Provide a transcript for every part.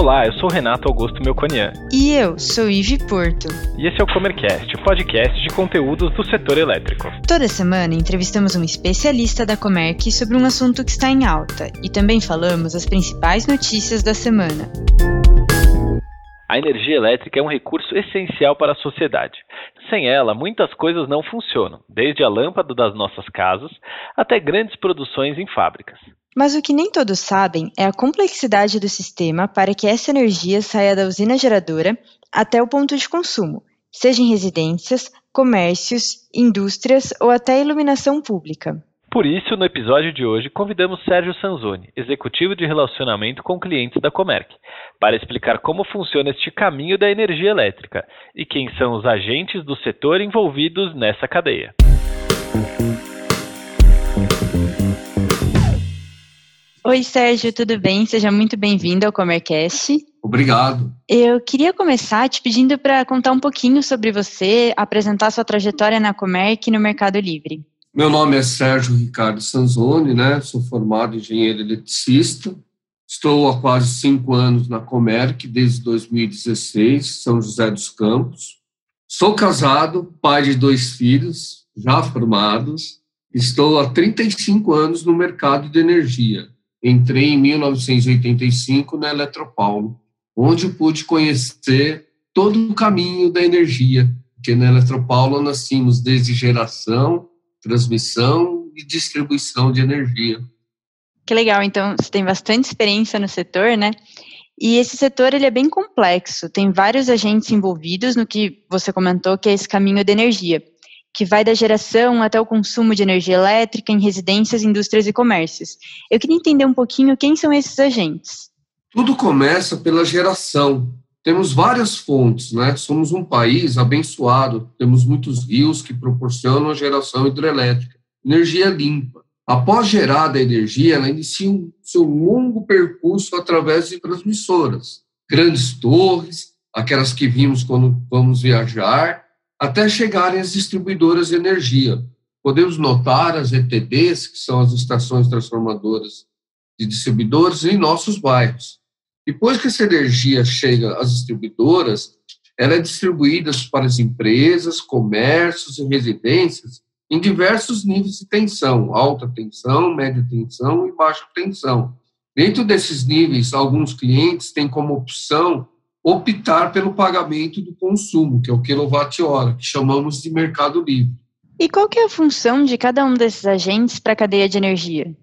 Olá, eu sou Renato Augusto Melconian. E eu sou Ive Porto. E esse é o Comercast, o podcast de conteúdos do setor elétrico. Toda semana entrevistamos um especialista da Comerc sobre um assunto que está em alta e também falamos as principais notícias da semana. A energia elétrica é um recurso essencial para a sociedade. Sem ela, muitas coisas não funcionam, desde a lâmpada das nossas casas até grandes produções em fábricas. Mas o que nem todos sabem é a complexidade do sistema para que essa energia saia da usina geradora até o ponto de consumo, seja em residências, comércios, indústrias ou até iluminação pública. Por isso, no episódio de hoje, convidamos Sérgio Sanzoni, executivo de relacionamento com clientes da Comerc, para explicar como funciona este caminho da energia elétrica e quem são os agentes do setor envolvidos nessa cadeia. Oi, Sérgio, tudo bem? Seja muito bem-vindo ao Comercast. Obrigado. Eu queria começar te pedindo para contar um pouquinho sobre você, apresentar sua trajetória na Comerc e no Mercado Livre. Meu nome é Sérgio Ricardo Sanzoni, né? Sou formado engenheiro eletricista. Estou há quase cinco anos na Comerc, desde 2016, São José dos Campos. Sou casado, pai de dois filhos, já formados. Estou há 35 anos no mercado de energia entrei em 1985 na Eletropaulo, onde pude conhecer todo o caminho da energia, porque na Eletropaulo tínhamos desde geração, transmissão e distribuição de energia. Que legal, então você tem bastante experiência no setor, né? E esse setor ele é bem complexo, tem vários agentes envolvidos no que você comentou que é esse caminho da energia que vai da geração até o consumo de energia elétrica em residências, indústrias e comércios. Eu queria entender um pouquinho quem são esses agentes. Tudo começa pela geração. Temos várias fontes, né? Somos um país abençoado, temos muitos rios que proporcionam a geração hidrelétrica, energia limpa. Após gerada a energia, ela inicia um seu longo percurso através de transmissoras, grandes torres, aquelas que vimos quando vamos viajar, até chegarem as distribuidoras de energia. Podemos notar as ETDs, que são as estações transformadoras de distribuidores, em nossos bairros. Depois que essa energia chega às distribuidoras, ela é distribuída para as empresas, comércios e residências em diversos níveis de tensão, alta tensão, média tensão e baixa tensão. Dentro desses níveis, alguns clientes têm como opção optar pelo pagamento do consumo, que é o quilowatt-hora, que chamamos de mercado livre. E qual que é a função de cada um desses agentes para a cadeia de energia?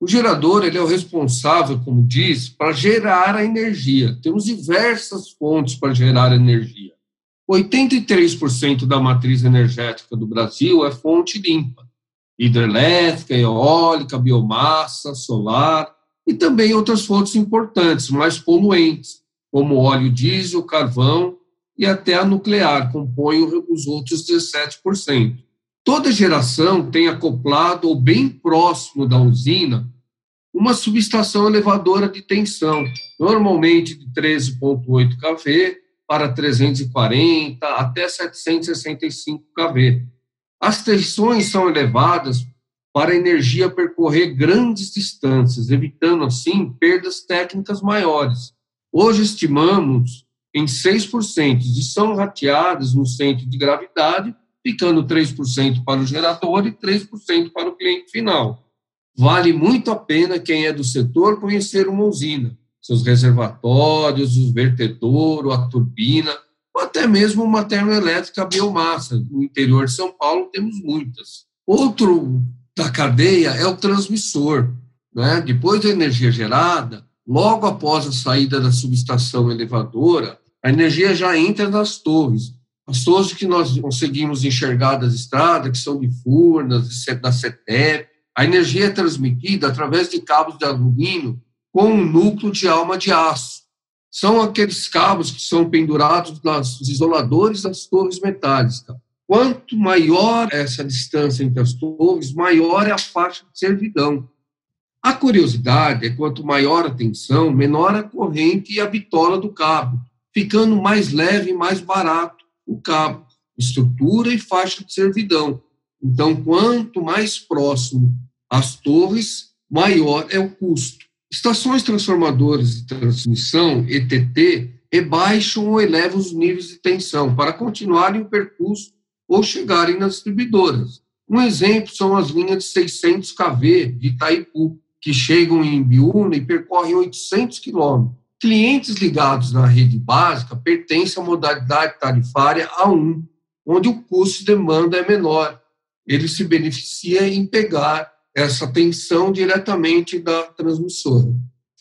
O gerador ele é o responsável, como diz, para gerar a energia. Temos diversas fontes para gerar energia. 83% da matriz energética do Brasil é fonte limpa. Hidrelétrica, eólica, biomassa, solar e também outras fontes importantes, mais poluentes, como óleo diesel, carvão e até a nuclear, compõem os outros 17%. Toda geração tem acoplado ou bem próximo da usina uma subestação elevadora de tensão, normalmente de 13,8 kV para 340 até 765 kV. As tensões são elevadas para a energia percorrer grandes distâncias, evitando assim perdas técnicas maiores. Hoje estimamos em 6% de são rateadas no centro de gravidade, ficando 3% para o gerador e 3% para o cliente final. Vale muito a pena quem é do setor conhecer uma usina, seus reservatórios, o vertedouro, a turbina, ou até mesmo uma termoelétrica biomassa. No interior de São Paulo temos muitas. Outro da cadeia é o transmissor. Né? Depois da energia gerada, Logo após a saída da subestação elevadora, a energia já entra nas torres. As torres que nós conseguimos enxergar das estradas, que são de Furnas, da CETEP, a energia é transmitida através de cabos de alumínio com um núcleo de alma de aço. São aqueles cabos que são pendurados nos isoladores das torres metálicas. Quanto maior essa distância entre as torres, maior é a faixa de servidão. A curiosidade é quanto maior a tensão, menor a corrente e a bitola do cabo, ficando mais leve e mais barato o cabo, estrutura e faixa de servidão. Então, quanto mais próximo às torres, maior é o custo. Estações transformadoras de transmissão, ETT, rebaixam ou elevam os níveis de tensão para continuarem o percurso ou chegarem nas distribuidoras. Um exemplo são as linhas de 600 kV de Itaipu, que chegam em Biúna e percorrem 800 quilômetros. Clientes ligados na rede básica pertencem à modalidade tarifária A1, onde o custo de demanda é menor. Ele se beneficia em pegar essa tensão diretamente da transmissora.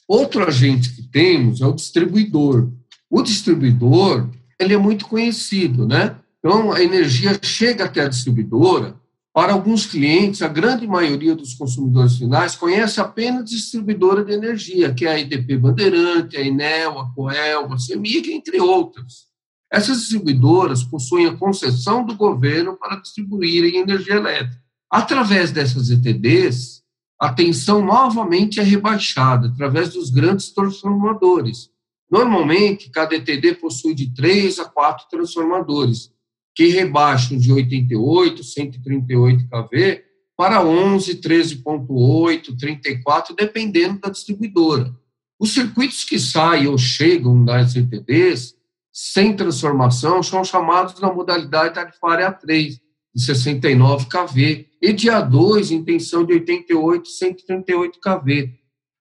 Outro agente que temos é o distribuidor. O distribuidor, ele é muito conhecido, né? Então, a energia chega até a distribuidora. Para alguns clientes, a grande maioria dos consumidores finais conhece apenas distribuidora de energia, que é a EDP Bandeirante, a Enel, a Coel, a CEMIG, entre outras. Essas distribuidoras possuem a concessão do governo para distribuírem energia elétrica. Através dessas ETDs, a tensão novamente é rebaixada através dos grandes transformadores. Normalmente, cada ETD possui de três a quatro transformadores, que rebaixam de 88, 138 kV para 11, 13.8, 34, dependendo da distribuidora. Os circuitos que saem ou chegam das ETDs sem transformação são chamados na modalidade tarifária A3, de 69 kV, e de A2 em tensão de 88 138 kV.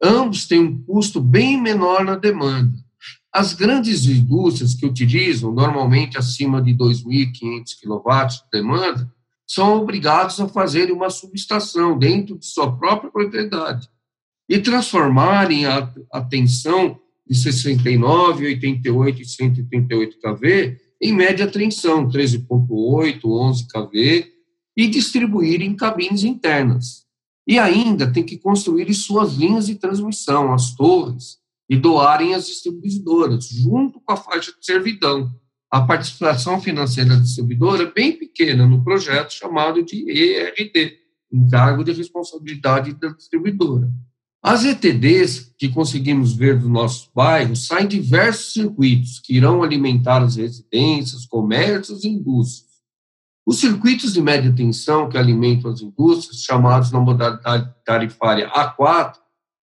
Ambos têm um custo bem menor na demanda. As grandes indústrias que utilizam normalmente acima de 2.500 kW de demanda são obrigados a fazer uma subestação dentro de sua própria propriedade e transformarem a, a tensão de 69, 88 e 138 kV em média tensão, 13.8, 11 kV, e distribuir em cabines internas. E ainda tem que construir suas linhas de transmissão, as torres, e doarem as distribuidoras, junto com a faixa de servidão. A participação financeira da distribuidora é bem pequena no projeto chamado de ERD, Encargo de Responsabilidade da Distribuidora. As ETDs que conseguimos ver do nosso bairro saem diversos circuitos que irão alimentar as residências, comércios e indústrias. Os circuitos de média tensão que alimentam as indústrias, chamados na modalidade tarifária A4,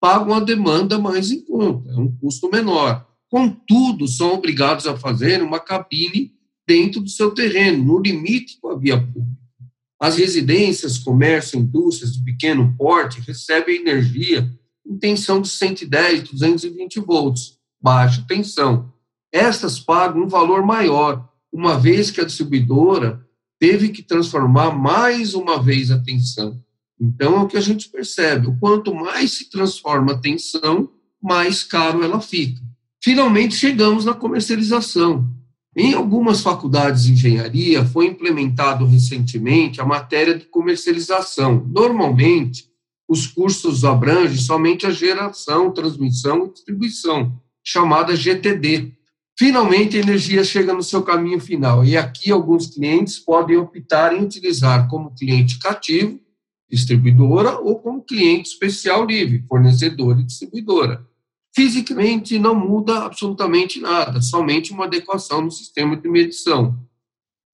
pagam a demanda mais em conta, é um custo menor. Contudo, são obrigados a fazer uma cabine dentro do seu terreno, no limite com a via pública. As residências, comércio, indústrias de pequeno porte recebem energia em tensão de 110, 220 volts, baixa tensão. Estas pagam um valor maior, uma vez que a distribuidora teve que transformar mais uma vez a tensão. Então, é o que a gente percebe: quanto mais se transforma a tensão, mais caro ela fica. Finalmente, chegamos na comercialização. Em algumas faculdades de engenharia, foi implementado recentemente a matéria de comercialização. Normalmente, os cursos abrangem somente a geração, transmissão e distribuição, chamada GTD. Finalmente, a energia chega no seu caminho final, e aqui alguns clientes podem optar em utilizar como cliente cativo, distribuidora, ou como cliente especial livre, fornecedor e distribuidora. Fisicamente, não muda absolutamente nada, somente uma adequação no sistema de medição.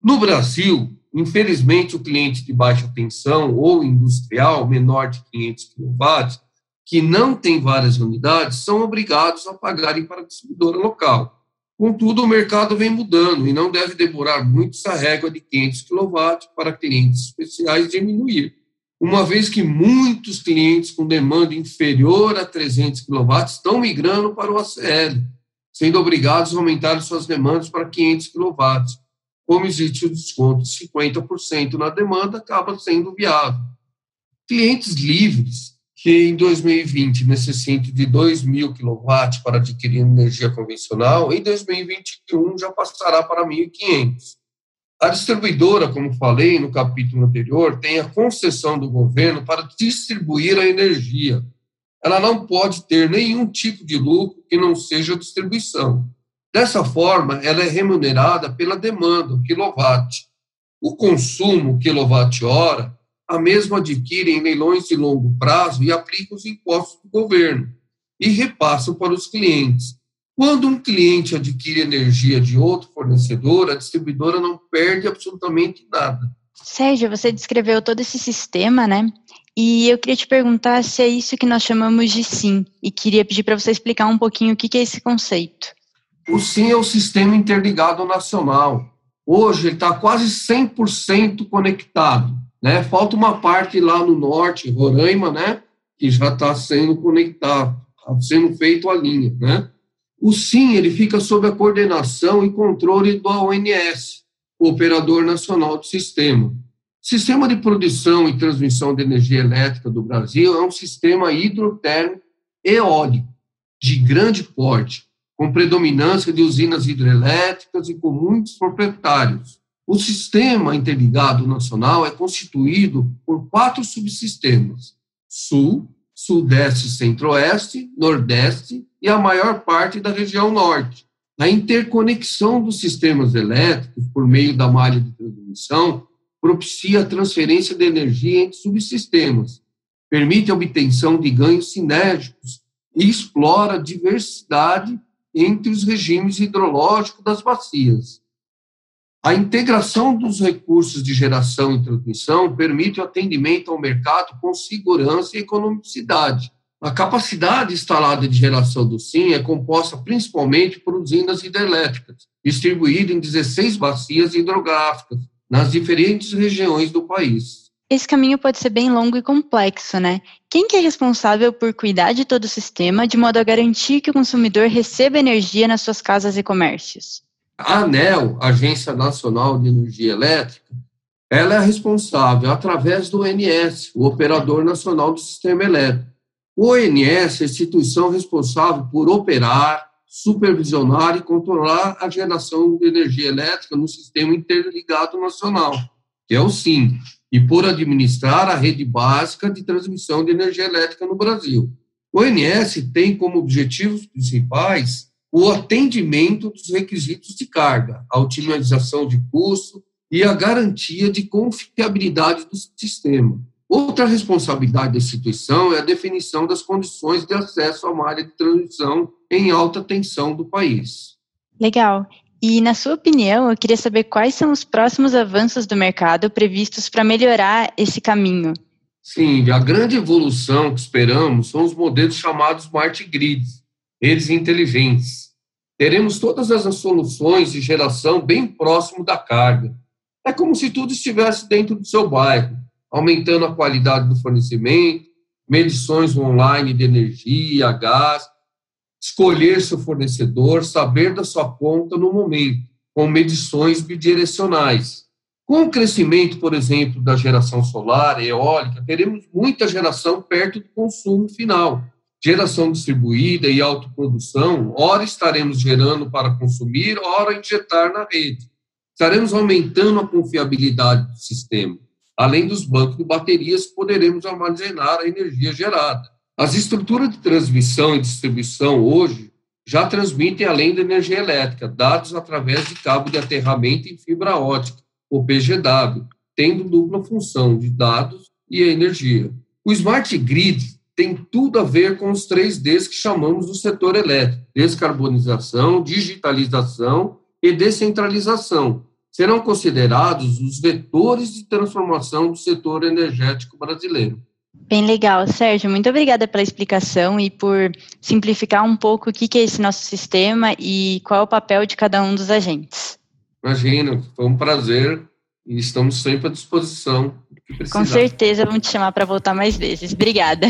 No Brasil, Infelizmente, o cliente de baixa tensão ou industrial, menor de 500 kW, que não tem várias unidades, são obrigados a pagarem para a distribuidora local. Contudo, o mercado vem mudando e não deve demorar muito essa régua de 500 kW para clientes especiais diminuir, uma vez que muitos clientes com demanda inferior a 300 kW estão migrando para o ACL, sendo obrigados a aumentar suas demandas para 500 kW como existe o desconto de 50% na demanda, acaba sendo viável. Clientes livres, que em 2020 necessitam de 2 mil kW para adquirir energia convencional, em 2021 já passará para 1.500. A distribuidora, como falei no capítulo anterior, tem a concessão do governo para distribuir a energia. Ela não pode ter nenhum tipo de lucro que não seja distribuição. Dessa forma, ela é remunerada pela demanda, o quilowatt. O consumo, quilowatt-hora, a mesma adquire em leilões de longo prazo e aplica os impostos do governo e repassa para os clientes. Quando um cliente adquire energia de outro fornecedor, a distribuidora não perde absolutamente nada. Sérgio, você descreveu todo esse sistema, né? E eu queria te perguntar se é isso que nós chamamos de SIM, e queria pedir para você explicar um pouquinho o que é esse conceito. O SIM é o Sistema Interligado Nacional. Hoje ele está quase 100% conectado. Né? Falta uma parte lá no norte, Roraima, né? que já está sendo conectado, tá sendo feito a linha. Né? O SIM ele fica sob a coordenação e controle do ONS, o Operador Nacional do Sistema. Sistema de produção e transmissão de energia elétrica do Brasil é um sistema hidrotérmico eólico de grande porte, com predominância de usinas hidrelétricas e com muitos proprietários. O sistema interligado nacional é constituído por quatro subsistemas: Sul, Sudeste, Centro-Oeste, Nordeste e a maior parte da região Norte. A interconexão dos sistemas elétricos por meio da malha de transmissão propicia a transferência de energia entre subsistemas, permite a obtenção de ganhos sinérgicos e explora a diversidade entre os regimes hidrológicos das bacias. A integração dos recursos de geração e transmissão permite o atendimento ao mercado com segurança e economicidade. A capacidade instalada de geração do SIM é composta principalmente por usinas hidrelétricas, distribuídas em 16 bacias hidrográficas, nas diferentes regiões do país. Esse caminho pode ser bem longo e complexo, né? Quem que é responsável por cuidar de todo o sistema de modo a garantir que o consumidor receba energia nas suas casas e comércios? A ANEL, Agência Nacional de Energia Elétrica, ela é responsável através do ONS, o Operador Nacional do Sistema Elétrico. O ONS é a instituição responsável por operar, supervisionar e controlar a geração de energia elétrica no Sistema Interligado Nacional, que é o SIM, e por administrar a rede básica de transmissão de energia elétrica no Brasil. O ONS tem como objetivos principais o atendimento dos requisitos de carga, a otimização de custo e a garantia de confiabilidade do sistema. Outra responsabilidade da instituição é a definição das condições de acesso à malha de transmissão em alta tensão do país. Legal. E, na sua opinião, eu queria saber quais são os próximos avanços do mercado previstos para melhorar esse caminho. Sim, a grande evolução que esperamos são os modelos chamados smart grids, redes inteligentes. Teremos todas as soluções de geração bem próximo da carga. É como se tudo estivesse dentro do seu bairro aumentando a qualidade do fornecimento, medições online de energia, gás, escolher seu fornecedor, saber da sua conta no momento, com medições bidirecionais. Com o crescimento, por exemplo, da geração solar, eólica, teremos muita geração perto do consumo final. Geração distribuída e autoprodução, ora estaremos gerando para consumir, ora injetar na rede. Estaremos aumentando a confiabilidade do sistema. Além dos bancos de baterias, poderemos armazenar a energia gerada. As estruturas de transmissão e distribuição hoje já transmitem, além da energia elétrica, dados através de cabo de aterramento em fibra ótica, ou PGW, tendo dupla função de dados e energia. O Smart Grid tem tudo a ver com os três Ds que chamamos do setor elétrico: descarbonização, digitalização e descentralização, serão considerados os vetores de transformação do setor energético brasileiro. Bem legal, Sérgio. Muito obrigada pela explicação e por simplificar um pouco o que é esse nosso sistema e qual é o papel de cada um dos agentes. Imagina, foi um prazer e estamos sempre à disposição. Com certeza vamos te chamar para voltar mais vezes. Obrigada.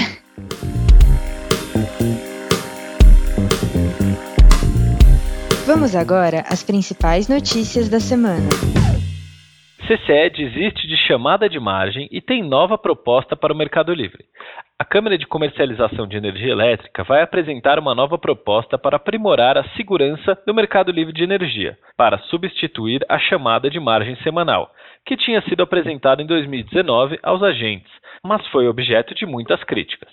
Vamos agora às principais notícias da semana. CCE desiste de chamada de margem e tem nova proposta para o Mercado Livre. A Câmara de Comercialização de Energia Elétrica vai apresentar uma nova proposta para aprimorar a segurança do mercado livre de energia, para substituir a chamada de margem semanal, que tinha sido apresentada em 2019 aos agentes, mas foi objeto de muitas críticas.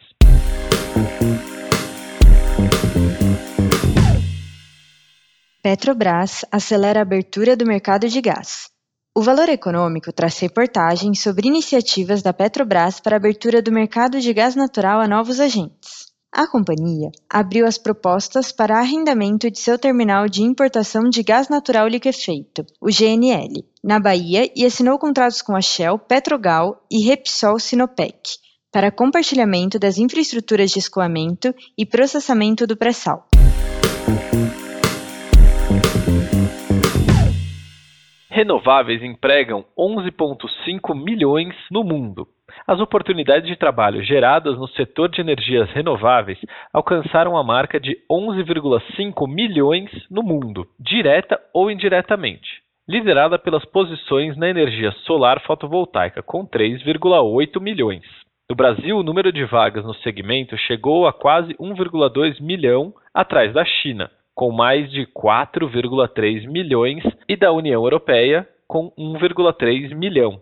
Petrobras acelera a abertura do mercado de gás. O Valor Econômico traz reportagem sobre iniciativas da Petrobras para a abertura do mercado de gás natural a novos agentes. A companhia abriu as propostas para arrendamento de seu terminal de importação de gás natural liquefeito, o GNL, na Bahia e assinou contratos com a Shell, Petrogal e Repsol Sinopec, para compartilhamento das infraestruturas de escoamento e processamento do pré-sal. Renováveis empregam 11,5 milhões no mundo. As oportunidades de trabalho geradas no setor de energias renováveis alcançaram a marca de 11,5 milhões no mundo, direta ou indiretamente, liderada pelas posições na energia solar fotovoltaica, com 3,8 milhões. No Brasil, o número de vagas no segmento chegou a quase 1,2 milhão, atrás da China, com mais de 4,3 milhões, e da União Europeia, com 1,3 milhão.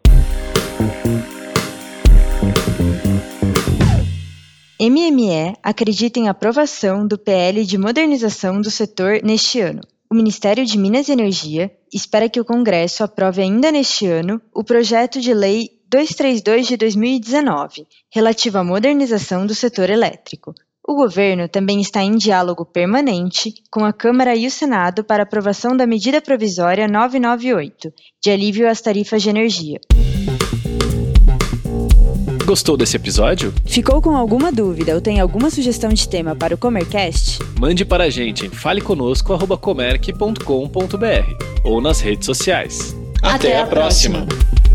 MME acredita em aprovação do PL de modernização do setor neste ano. O Ministério de Minas e Energia espera que o Congresso aprove ainda neste ano o projeto de lei 232 de 2019, relativo à modernização do setor elétrico, o governo também está em diálogo permanente com a Câmara e o Senado para aprovação da medida provisória 998, de alívio às tarifas de energia. Gostou desse episódio? Ficou com alguma dúvida ou tem alguma sugestão de tema para o Comercast? Mande para a gente em faleconosco.comerc.com.br ou nas redes sociais. Até, Até a, próxima. próxima.